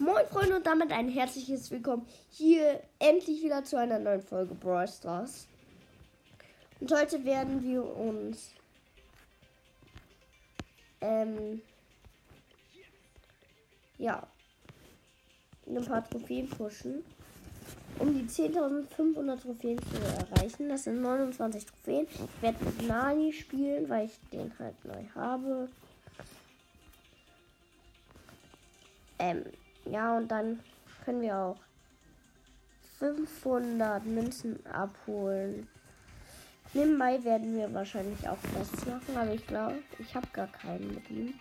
Moin Freunde und damit ein herzliches Willkommen hier endlich wieder zu einer neuen Folge Brawl Stars. Und heute werden wir uns ähm, ja ein paar Trophäen pushen, um die 10.500 Trophäen zu erreichen. Das sind 29 Trophäen. Ich werde mit Nani spielen, weil ich den halt neu habe. Ähm, ja, und dann können wir auch 500 Münzen abholen. Nebenbei werden wir wahrscheinlich auch das machen, aber ich glaube, ich habe gar keinen mit ihm.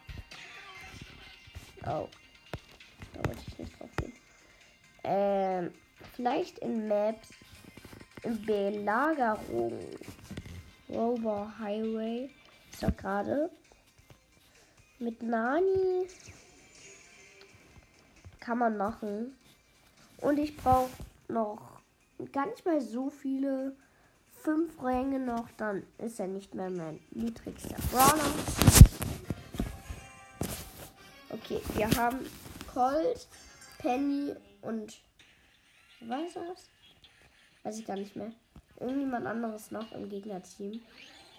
Oh. Da wollte ich nicht drauf gehen. Ähm, vielleicht in Maps Belagerung. Rover Highway ist doch gerade. Mit Nani kann man machen. Und ich brauche noch gar nicht mal so viele. Fünf Ränge noch, dann ist er nicht mehr mein niedrigster Brawler. Okay, wir haben Colt, Penny und was das? Weiß ich gar nicht mehr. Irgendjemand anderes noch im Gegnerteam.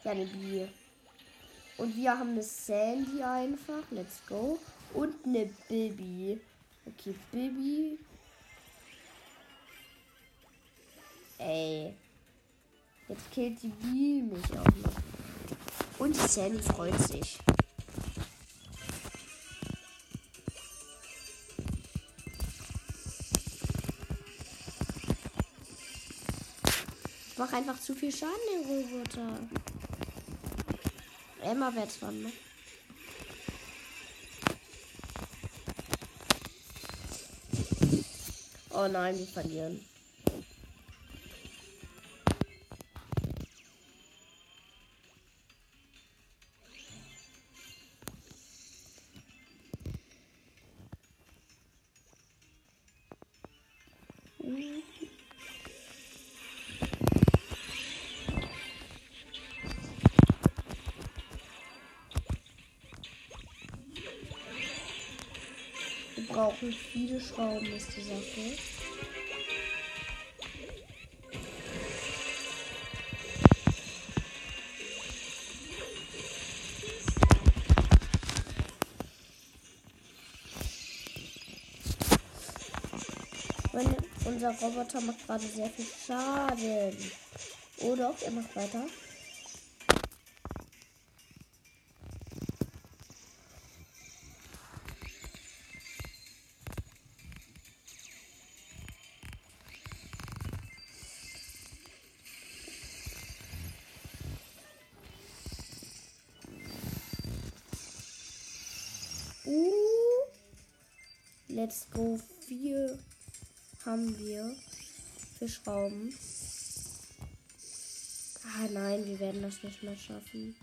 Ja, eine Bee. Und wir haben eine Sandy einfach. Let's go. Und eine Bibi. Okay, Bibi. Ey. Jetzt killt die Bibi mich auch noch. Und Sandy freut sich. Ich mach einfach zu viel Schaden, der Roboter. Emma wird dran, ne? Oh nein, wir verlieren. Wir brauchen viele Schrauben, ist die Sache. Meine, unser Roboter macht gerade sehr viel Schaden. Oh doch, er macht weiter. Uh, let's go. Vier haben wir für Schrauben. Ah nein, wir werden das nicht mehr schaffen.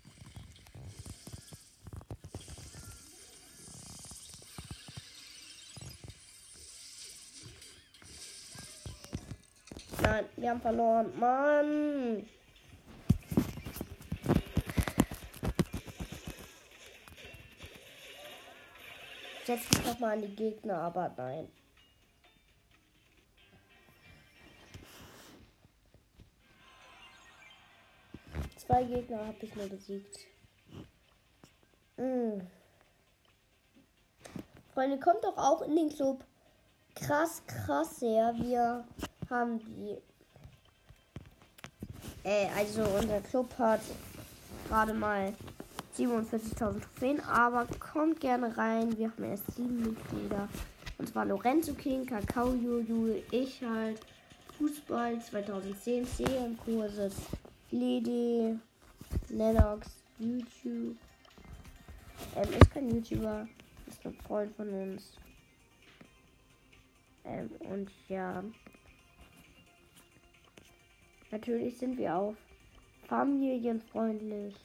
Nein, wir haben verloren. Mann. Setz mich noch mal an die Gegner, aber nein. Zwei Gegner habe ich nur besiegt. Mm. Freunde, kommt doch auch in den Club. Krass, krass sehr. Wir haben die. Äh, also unser Club hat gerade mal 47.000 Trophäen, aber kommt gerne rein. Wir haben erst sieben Mitglieder. Und zwar Lorenzo King, Kakao Juju, ich halt, Fußball 2010, CM-Kurse, Lede, Lennox, YouTube. Ähm, ist kein YouTuber, ist ein Freund von uns. Ähm, und ja. Natürlich sind wir auch familienfreundlich.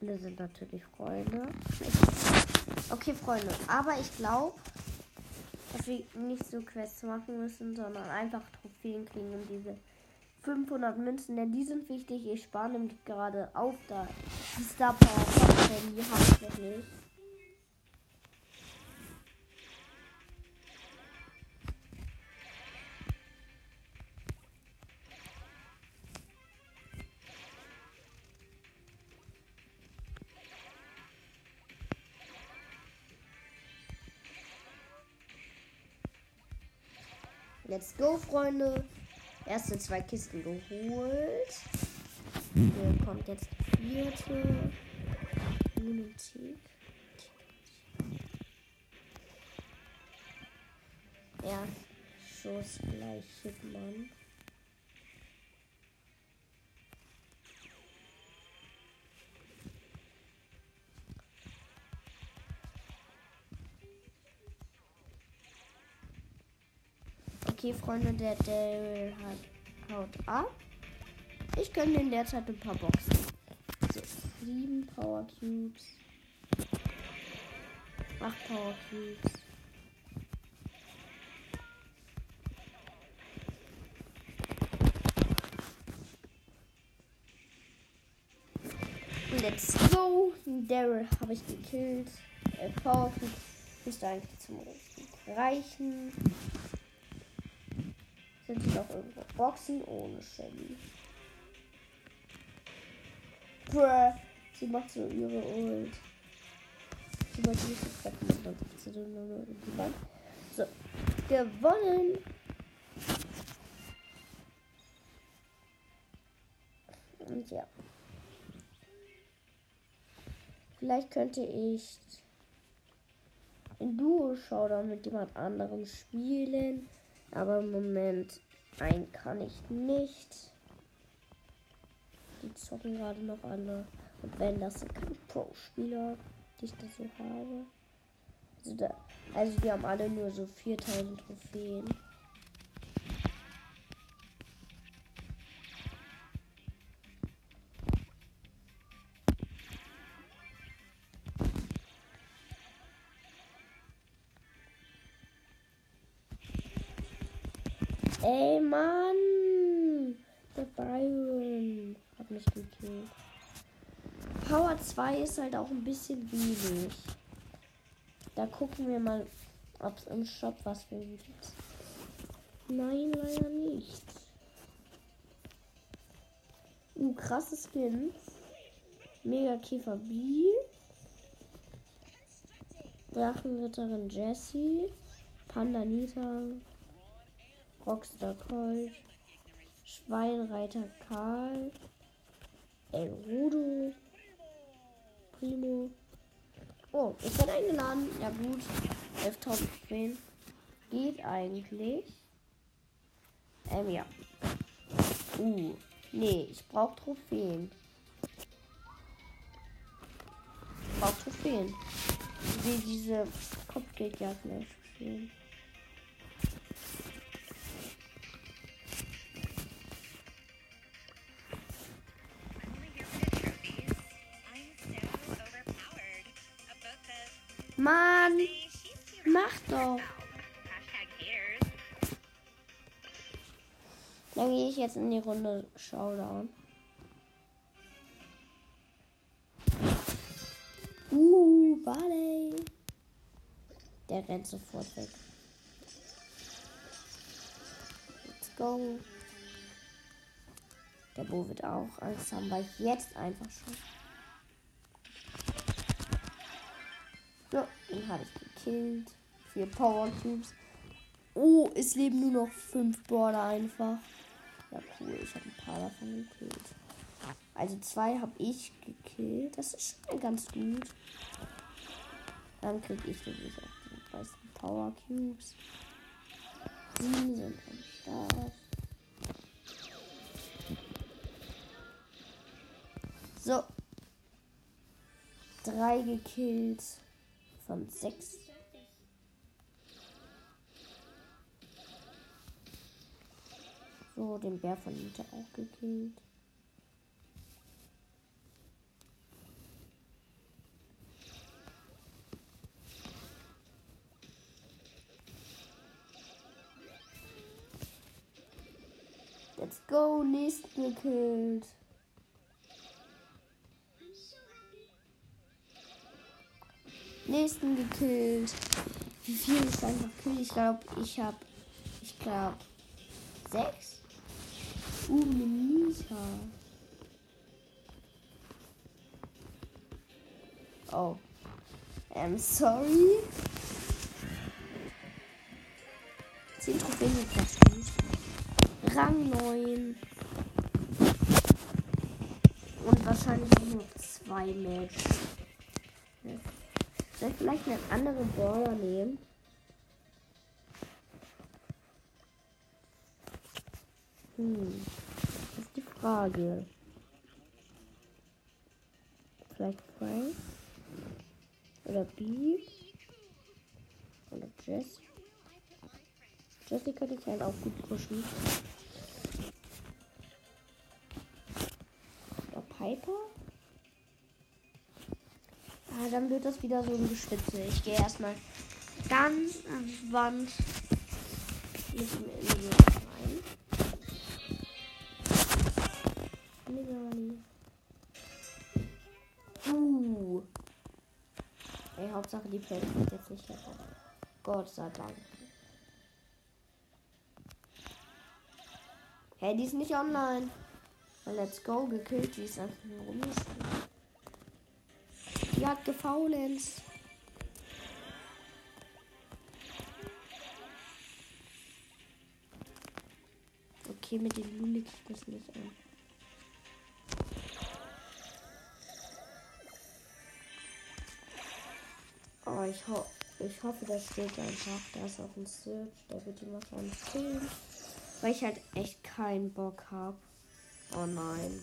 Alle sind natürlich Freunde. Okay, Freunde. Aber ich glaube, dass wir nicht so Quests machen müssen, sondern einfach Trophäen kriegen und diese 500 Münzen, denn die sind wichtig. Ich spare nämlich gerade auf da. Die Star Power, die habe ich nicht. Let's go, Freunde. Erste zwei Kisten geholt. Hier kommt jetzt die vierte. Lunatic. Ja, Schuss gleich Hitman. Okay, Freunde, der Daryl hat haut ab. Ich gönne in der Zeit ein paar Boxen. So, sieben Power Cubes. Acht Power Cubes. Let's go. Daryl habe ich gekillt. Äh, Power Cubes müsste eigentlich zum reichen. Sind hier noch irgendwo Boxen ohne Shelly? Sie macht so ihre Ult. Sie nicht so treffen und dann sie nur in die Wand. So. Gewonnen. Und ja. Vielleicht könnte ich in Duo-Showdown mit jemand anderem spielen. Aber im Moment ein kann ich nicht. Die zocken gerade noch alle. Und wenn das sind keine Pro-Spieler, die ich da so habe. Also, da, also die haben alle nur so 4000 Trophäen. 2 ist halt auch ein bisschen wenig. Da gucken wir mal, ob es im Shop was für gibt. Nein, leider nicht. Uh, krasse Skins. Mega Käfer B. Drachenritterin Jessie. Panda Nita. Rockstar Colt, Schweinreiter Karl, El Rudo, Primo. Oh, ich bin eingeladen. Ja gut, 11.000 Trophäen. Geht eigentlich. Ähm, ja. Uh, nee, ich brauche Trophäen. Ich brauche Trophäen. Ich will diese Kopfgeldjagd mehr spielen. Mann, mach doch. Dann gehe ich jetzt in die Runde Showdown. Uh, Barley. Der rennt sofort weg. Let's go. Der Bo wird auch Angst haben, weil ich jetzt einfach schon. Den habe ich gekillt. Vier Power Cubes. Oh, es leben nur noch fünf Border einfach. Ja, cool. Ich habe ein paar davon gekillt. Also zwei habe ich gekillt. Das ist schon ganz gut. Dann kriege ich wirklich auch die meisten Power Cubes. Sieben sind am Start. So. Drei gekillt von sechs. So, den Bär von Nita auch gekillt. Let's go, nächsten gekillt. Nächsten gekillt. Wie viel ist einfach kill? Ich glaube, ich habe. Ich glaube. Sechs? Uh, Nita. Oh. I'm sorry. 10 Trophäen fast gut. Rang 9. Und wahrscheinlich nur zwei Matches. Soll ich vielleicht einen anderen Brawler nehmen? Hm. Das ist die Frage. Vielleicht Frank? Oder B? Oder Jess? Jessie könnte ich halt auch gut pushen. Oder Piper? Ah, dann wird das wieder so ein Geschwitze. Ich gehe erstmal ganz entspannt mit dem Indian rein. Milani. Uh. Ey, Hauptsache die Play kommt jetzt nicht hervor. Gott sei Dank. Hey, die ist nicht online. Let's go, gekillt, die ist einfach nur rumgespielt. Hat gefaulenzt. Okay, mit den Luli kriegt das nicht an. Oh, ich, ho ich hoffe, das steht einfach. Da ist auf dem Search. Der wird ihn wahrscheinlich sehen. Weil ich halt echt keinen Bock habe. Oh nein.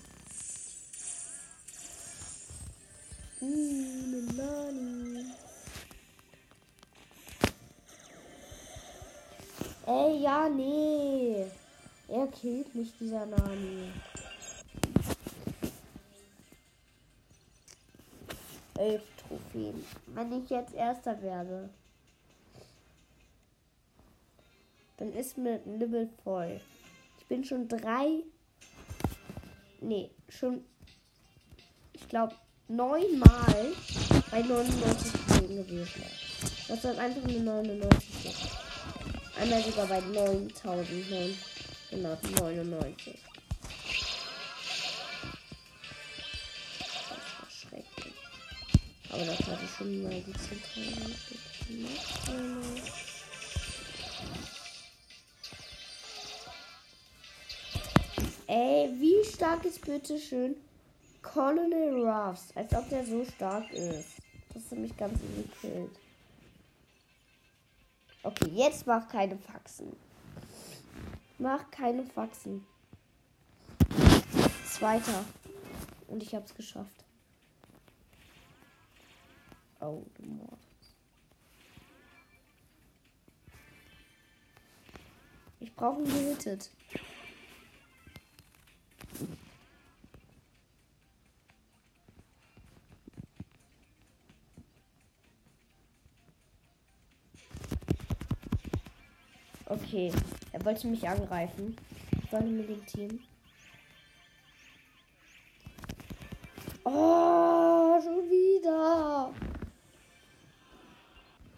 Ey, ja, nee. Er killt mich, dieser Nani. Elf Trophäen. Wenn ich jetzt Erster werde, dann ist mir Level voll. Ich bin schon drei. Nee, schon. Ich glaube, neunmal bei 99 Trophäen gewesen. Das ist einfach eine 99 sein. Einmal sogar bei 9999. Das war schrecklich. Aber das hatte schon mal die zentrale Ey, wie stark ist bitte schön Colonel Ruffs? Als ob der so stark ist. Das ist nämlich ganz easy Okay, jetzt mach keine Faxen. Mach keine Faxen. Zweiter. Und ich hab's geschafft. Oh, du Mord. Ich brauche ihn gehittet. Okay, er wollte mich angreifen. Ich wollte mit dem Team. Oh, schon wieder.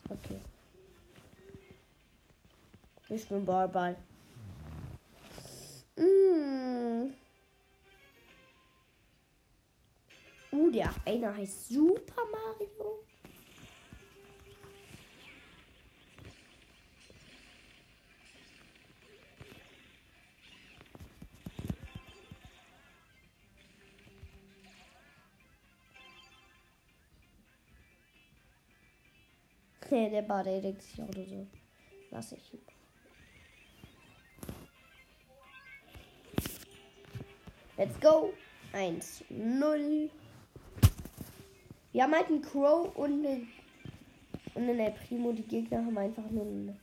Okay. Ich bin Ballball. Mm. Uh, der einer heißt Super Mario. Nee, der Bade denkt sich oder so. Lass ich. Let's go. 1, 0. Wir haben halt einen Crow und einen, und einen Primo. Die Gegner haben einfach nur einen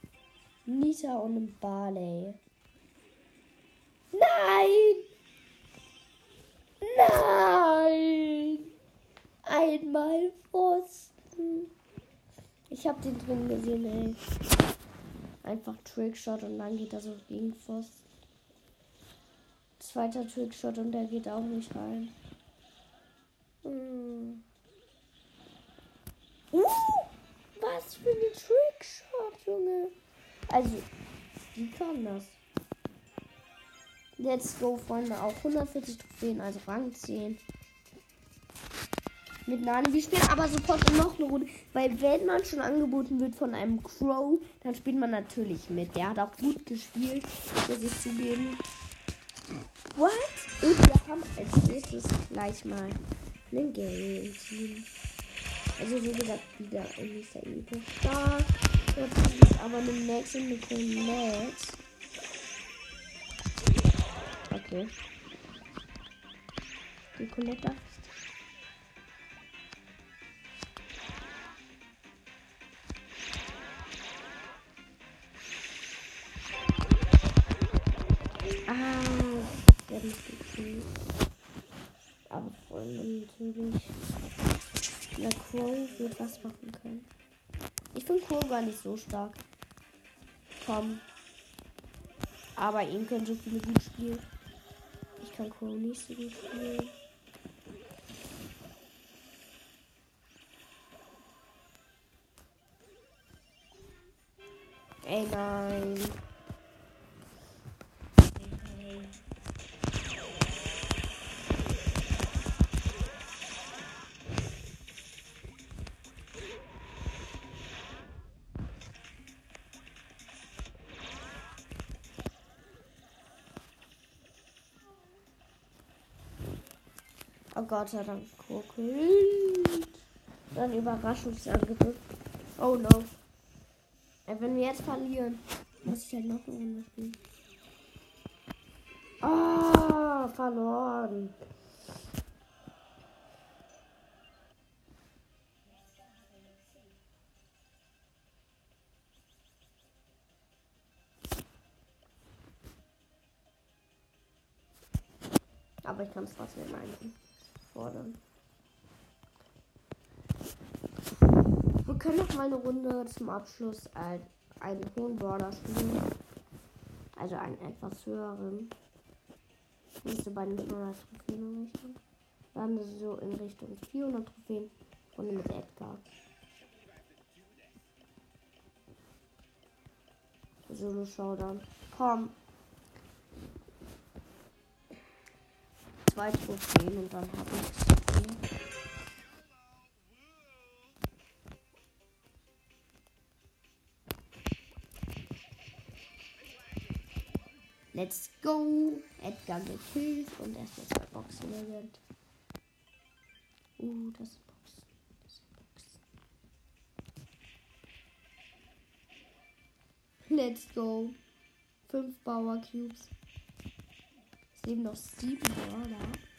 Nita und einen Barley. Nein! Nein! Einmal Pfosten. Ich hab den drin gesehen, ey. Einfach Trickshot und dann geht er so gegen Pfosten. Zweiter Trickshot und der geht auch nicht rein. Hm. Uh, was für ein Trickshot, Junge. Also, wie kann das? Let's go, Freunde. Auch 140 Trophäen, also Rang 10. mit Nani. Wir spielen aber sofort noch eine Runde, weil wenn man schon angeboten wird von einem Crow, dann spielt man natürlich mit. Der hat auch gut gespielt, muss ich zugeben. What? Und wir haben als nächstes gleich mal einen Game Team. Also wie gesagt, wieder ein nächster Epo Star. Jetzt ist aber eine Max und eine Colette. Okay. Die Colette natürlich. Der Crow wird was machen können. Ich finde Crow gar nicht so stark. Komm. Aber ihn können so viele gut spielen. Ich kann Crow nicht so gut spielen. Ey, nein. Oh Gott sei Dank guckt. Dann Überraschungsangriff. Oh no. Wenn wir jetzt verlieren, muss ich halt noch eine Runde spielen. Ah, verloren. Aber ich kann es trotzdem meinen fordern. Wir können noch mal eine Runde zum Abschluss einen hohen Border spielen. Also einen etwas höheren. Nicht so bei den 500 Trophäen Richtung. Dann so in Richtung 400 Trophäen. Runde mit Edgar. Solo Showdown. Komm. Zwei Trophäen und dann habe ich es. Let's go! Edgar gekillt und erstmal zwei Boxen erwähnt. Uh, das sind Boxen. Das sind Boxen. Let's go! Fünf Power Cubes leben noch sieben Brawler.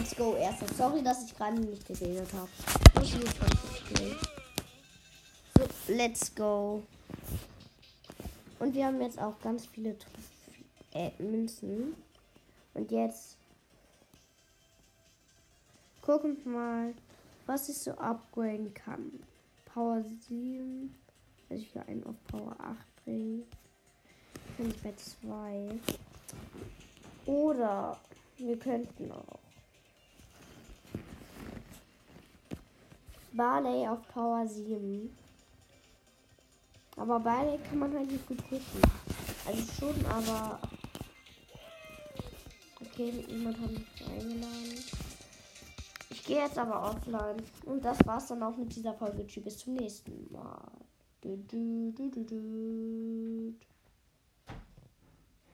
Let's go, erster. Sorry, dass ich gerade nicht geredet habe. Ich muss spielen. So, let's go. Und wir haben jetzt auch ganz viele äh, Münzen. Und jetzt gucken wir mal, was ich so upgraden kann. Power 7. Also ich will einen auf Power 8 bringen. Kann ich bei 2. Oder wir könnten auch Barley auf Power 7. Aber Barley kann man halt nicht gut pushen. Also schon, aber. Okay, jemand hat mich eingeladen. Ich gehe jetzt aber offline. Und das war's dann auch mit dieser Folge. Tschüss, bis zum nächsten Mal. Du, du, du,